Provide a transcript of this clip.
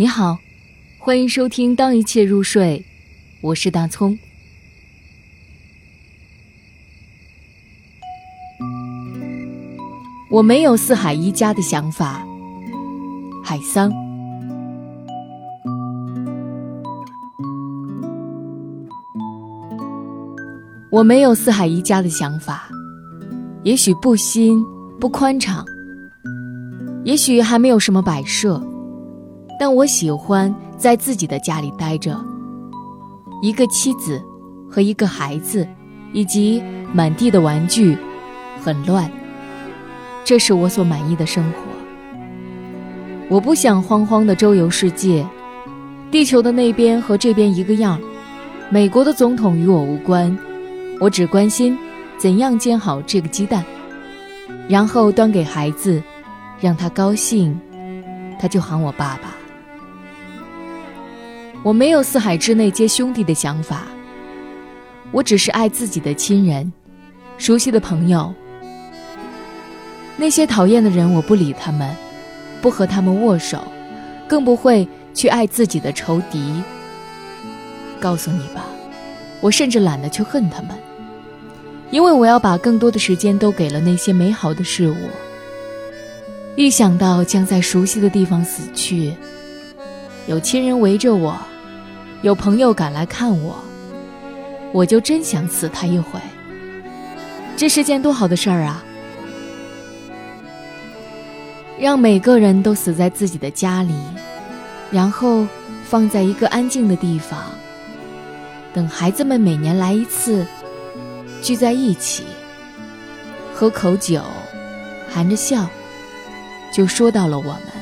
你好，欢迎收听《当一切入睡》，我是大葱。我没有四海一家的想法，海桑。我没有四海一家的想法，也许不新不宽敞，也许还没有什么摆设。但我喜欢在自己的家里待着，一个妻子和一个孩子，以及满地的玩具，很乱。这是我所满意的生活。我不想慌慌的周游世界，地球的那边和这边一个样，美国的总统与我无关，我只关心怎样煎好这个鸡蛋，然后端给孩子，让他高兴，他就喊我爸爸。我没有四海之内皆兄弟的想法，我只是爱自己的亲人、熟悉的朋友。那些讨厌的人，我不理他们，不和他们握手，更不会去爱自己的仇敌。告诉你吧，我甚至懒得去恨他们，因为我要把更多的时间都给了那些美好的事物。一想到将在熟悉的地方死去，有亲人围着我，有朋友赶来看我，我就真想死他一回。这是件多好的事儿啊！让每个人都死在自己的家里，然后放在一个安静的地方，等孩子们每年来一次，聚在一起，喝口酒，含着笑，就说到了我们。